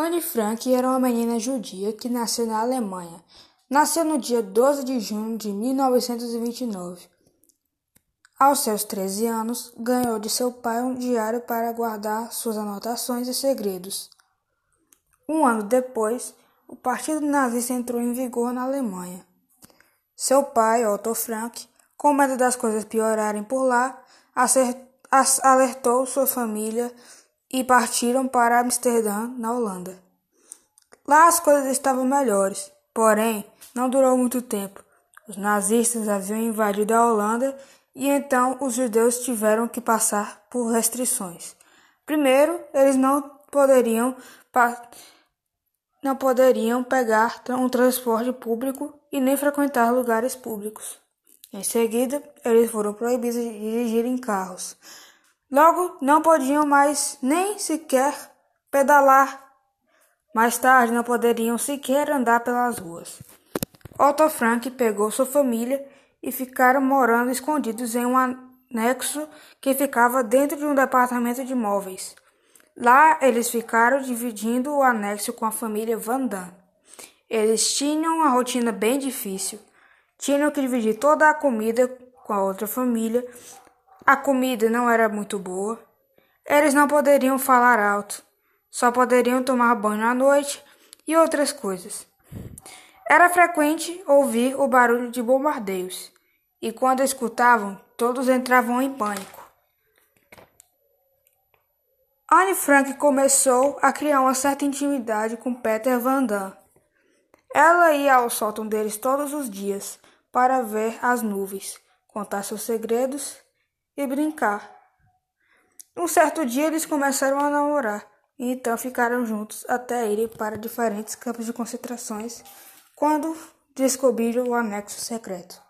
Anne Frank era uma menina judia que nasceu na Alemanha. Nasceu no dia 12 de junho de 1929. Aos seus 13 anos, ganhou de seu pai um diário para guardar suas anotações e segredos. Um ano depois, o Partido Nazista entrou em vigor na Alemanha. Seu pai, Otto Frank, com medo das coisas piorarem por lá, alertou sua família e partiram para Amsterdã, na Holanda. Lá as coisas estavam melhores, porém não durou muito tempo. Os nazistas haviam invadido a Holanda e então os judeus tiveram que passar por restrições. Primeiro, eles não poderiam não poderiam pegar um transporte público e nem frequentar lugares públicos. Em seguida, eles foram proibidos de dirigir em carros. Logo, não podiam mais nem sequer pedalar. Mais tarde, não poderiam sequer andar pelas ruas. Otto Frank pegou sua família e ficaram morando escondidos em um anexo que ficava dentro de um departamento de móveis. Lá, eles ficaram dividindo o anexo com a família Van Damme. Eles tinham uma rotina bem difícil. Tinham que dividir toda a comida com a outra família a comida não era muito boa. Eles não poderiam falar alto, só poderiam tomar banho à noite e outras coisas. Era frequente ouvir o barulho de bombardeios, e quando escutavam, todos entravam em pânico. Anne Frank começou a criar uma certa intimidade com Peter Van Damme. Ela ia ao sótão deles todos os dias para ver as nuvens, contar seus segredos e brincar. Um certo dia eles começaram a namorar e então ficaram juntos até irem para diferentes campos de concentrações quando descobriram o anexo secreto.